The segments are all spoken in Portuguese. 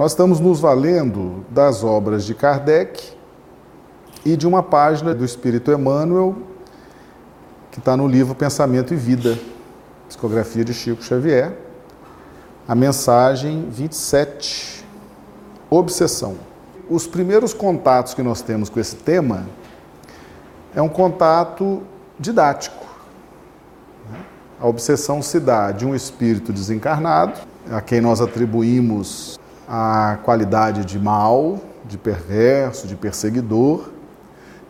Nós estamos nos valendo das obras de Kardec e de uma página do Espírito Emmanuel que está no livro Pensamento e Vida, psicografia de Chico Xavier, a mensagem 27, obsessão. Os primeiros contatos que nós temos com esse tema é um contato didático. A obsessão se dá de um espírito desencarnado, a quem nós atribuímos a qualidade de mal, de perverso, de perseguidor,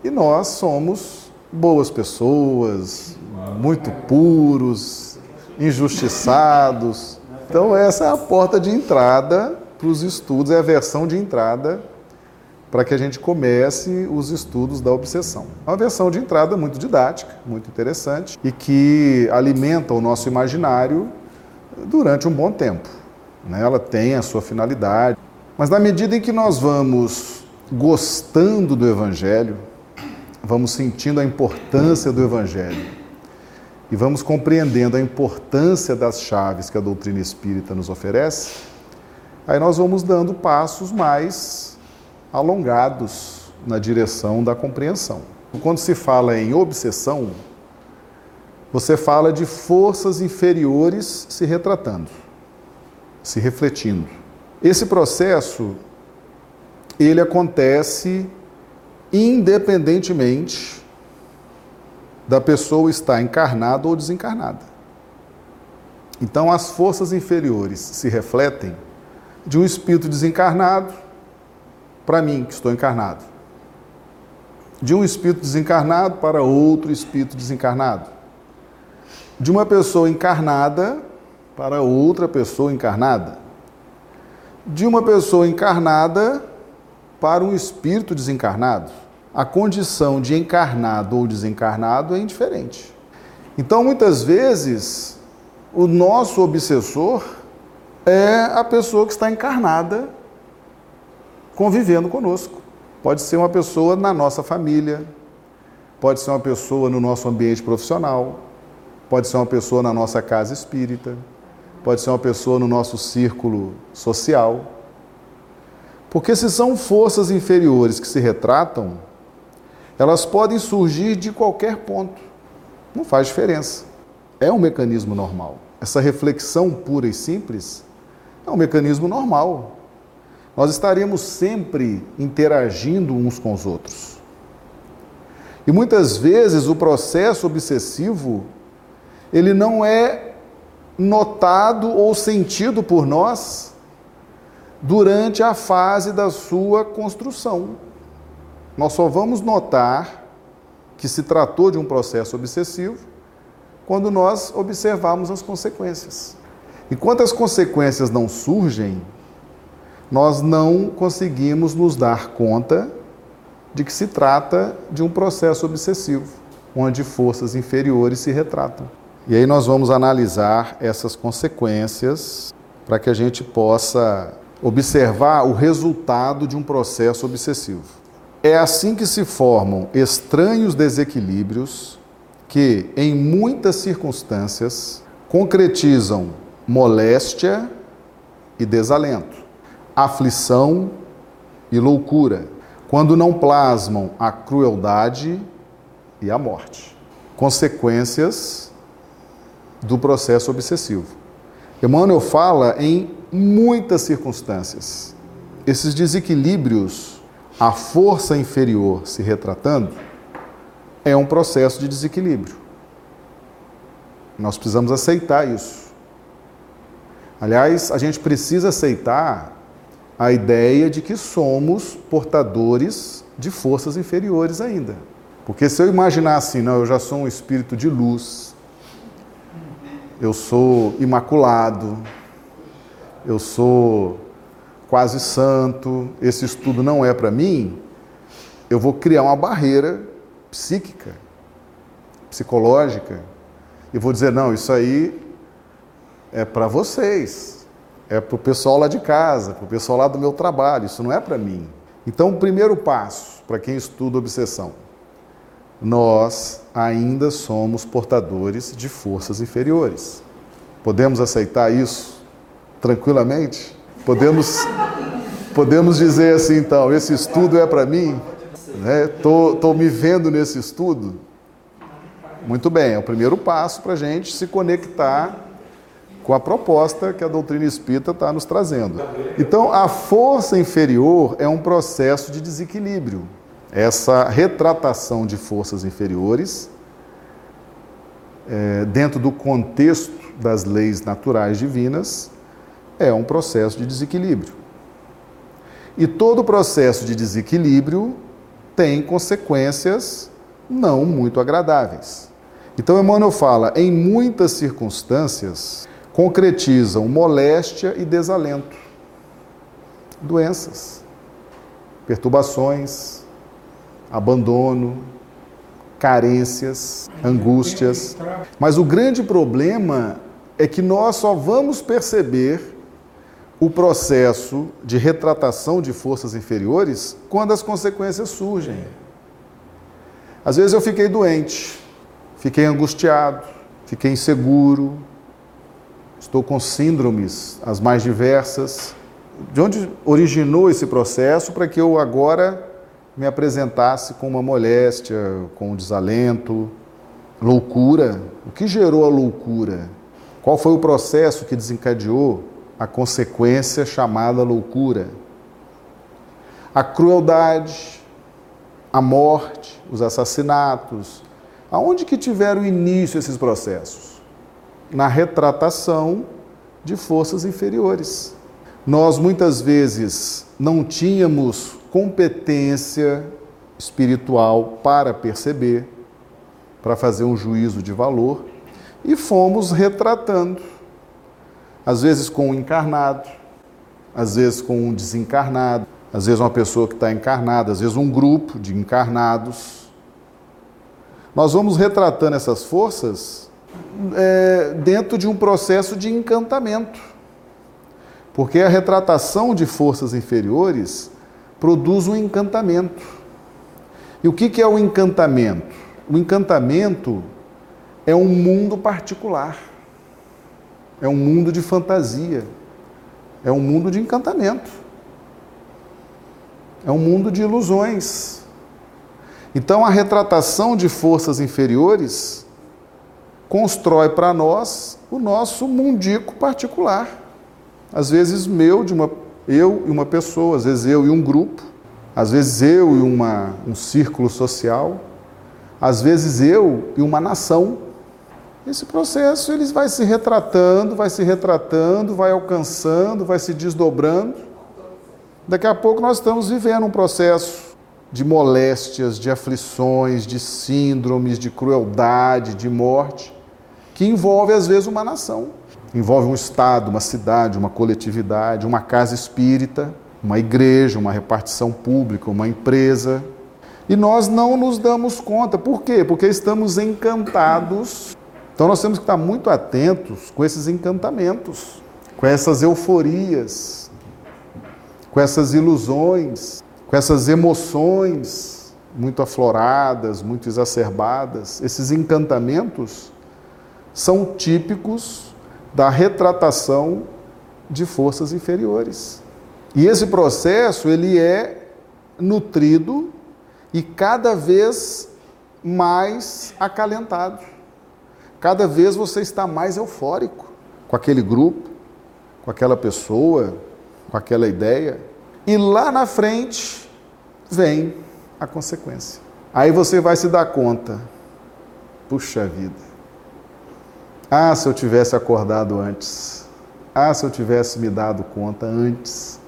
e nós somos boas pessoas, muito puros, injustiçados. Então, essa é a porta de entrada para os estudos, é a versão de entrada para que a gente comece os estudos da obsessão. É uma versão de entrada muito didática, muito interessante e que alimenta o nosso imaginário durante um bom tempo. Né? Ela tem a sua finalidade, mas na medida em que nós vamos gostando do Evangelho, vamos sentindo a importância do Evangelho e vamos compreendendo a importância das chaves que a doutrina espírita nos oferece, aí nós vamos dando passos mais alongados na direção da compreensão. Quando se fala em obsessão, você fala de forças inferiores se retratando, se refletindo. Esse processo ele acontece independentemente da pessoa estar encarnada ou desencarnada. Então, as forças inferiores se refletem de um espírito desencarnado para mim, que estou encarnado. De um espírito desencarnado para outro espírito desencarnado. De uma pessoa encarnada para outra pessoa encarnada. De uma pessoa encarnada para um espírito desencarnado. A condição de encarnado ou desencarnado é indiferente. Então, muitas vezes, o nosso obsessor é a pessoa que está encarnada convivendo conosco. Pode ser uma pessoa na nossa família, pode ser uma pessoa no nosso ambiente profissional, pode ser uma pessoa na nossa casa espírita, pode ser uma pessoa no nosso círculo social. Porque se são forças inferiores que se retratam, elas podem surgir de qualquer ponto. Não faz diferença. É um mecanismo normal. Essa reflexão pura e simples é um mecanismo normal. Nós estaríamos sempre interagindo uns com os outros. E muitas vezes o processo obsessivo, ele não é notado ou sentido por nós durante a fase da sua construção. Nós só vamos notar que se tratou de um processo obsessivo quando nós observarmos as consequências. Enquanto as consequências não surgem, nós não conseguimos nos dar conta de que se trata de um processo obsessivo, onde forças inferiores se retratam. E aí nós vamos analisar essas consequências para que a gente possa observar o resultado de um processo obsessivo. É assim que se formam estranhos desequilíbrios que, em muitas circunstâncias, concretizam moléstia e desalento aflição e loucura, quando não plasmam a crueldade e a morte. Consequências do processo obsessivo. Emmanuel fala em muitas circunstâncias. Esses desequilíbrios, a força inferior se retratando, é um processo de desequilíbrio. Nós precisamos aceitar isso. Aliás, a gente precisa aceitar a ideia de que somos portadores de forças inferiores ainda. Porque se eu imaginar assim, não, eu já sou um espírito de luz, eu sou imaculado, eu sou quase santo, esse estudo não é para mim, eu vou criar uma barreira psíquica, psicológica, e vou dizer: não, isso aí é para vocês é para o pessoal lá de casa, para o pessoal lá do meu trabalho, isso não é para mim. Então, o primeiro passo para quem estuda obsessão, nós ainda somos portadores de forças inferiores. Podemos aceitar isso tranquilamente? Podemos Podemos dizer assim, então, esse estudo é para mim? Estou né? Tô, me vendo nesse estudo? Muito bem, é o primeiro passo para a gente se conectar com a proposta que a doutrina espírita está nos trazendo. Então, a força inferior é um processo de desequilíbrio. Essa retratação de forças inferiores, é, dentro do contexto das leis naturais divinas, é um processo de desequilíbrio. E todo processo de desequilíbrio tem consequências não muito agradáveis. Então Emmanuel fala, em muitas circunstâncias concretizam moléstia e desalento, doenças, perturbações, abandono, carências, angústias. Mas o grande problema é que nós só vamos perceber o processo de retratação de forças inferiores quando as consequências surgem. Às vezes eu fiquei doente, fiquei angustiado, fiquei inseguro, estou com síndromes as mais diversas. De onde originou esse processo para que eu agora me apresentasse com uma moléstia, com um desalento, loucura? O que gerou a loucura? Qual foi o processo que desencadeou a consequência chamada loucura. A crueldade, a morte, os assassinatos. Aonde que tiveram início esses processos? Na retratação de forças inferiores. Nós muitas vezes não tínhamos competência espiritual para perceber, para fazer um juízo de valor, e fomos retratando às vezes com um encarnado, às vezes com um desencarnado, às vezes uma pessoa que está encarnada, às vezes um grupo de encarnados. Nós vamos retratando essas forças é, dentro de um processo de encantamento. Porque a retratação de forças inferiores produz um encantamento. E o que é o encantamento? O encantamento é um mundo particular. É um mundo de fantasia. É um mundo de encantamento. É um mundo de ilusões. Então, a retratação de forças inferiores constrói para nós o nosso mundico particular. Às vezes, meu, de uma, eu e uma pessoa, às vezes, eu e um grupo, às vezes, eu e uma, um círculo social, às vezes, eu e uma nação. Esse processo ele vai se retratando, vai se retratando, vai alcançando, vai se desdobrando. Daqui a pouco nós estamos vivendo um processo de moléstias, de aflições, de síndromes, de crueldade, de morte, que envolve às vezes uma nação, envolve um estado, uma cidade, uma coletividade, uma casa espírita, uma igreja, uma repartição pública, uma empresa. E nós não nos damos conta. Por quê? Porque estamos encantados então nós temos que estar muito atentos com esses encantamentos, com essas euforias, com essas ilusões, com essas emoções muito afloradas, muito exacerbadas. Esses encantamentos são típicos da retratação de forças inferiores. E esse processo ele é nutrido e cada vez mais acalentado. Cada vez você está mais eufórico com aquele grupo, com aquela pessoa, com aquela ideia. E lá na frente vem a consequência. Aí você vai se dar conta. Puxa vida. Ah, se eu tivesse acordado antes. Ah, se eu tivesse me dado conta antes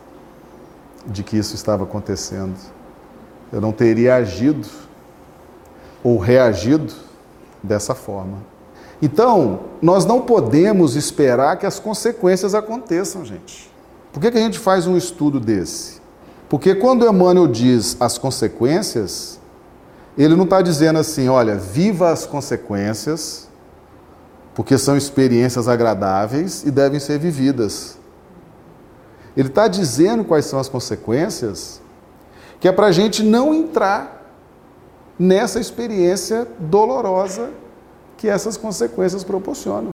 de que isso estava acontecendo. Eu não teria agido ou reagido dessa forma. Então, nós não podemos esperar que as consequências aconteçam, gente. Por que, que a gente faz um estudo desse? Porque quando Emmanuel diz as consequências, ele não está dizendo assim, olha, viva as consequências, porque são experiências agradáveis e devem ser vividas. Ele está dizendo quais são as consequências, que é para a gente não entrar nessa experiência dolorosa que essas consequências proporcionam.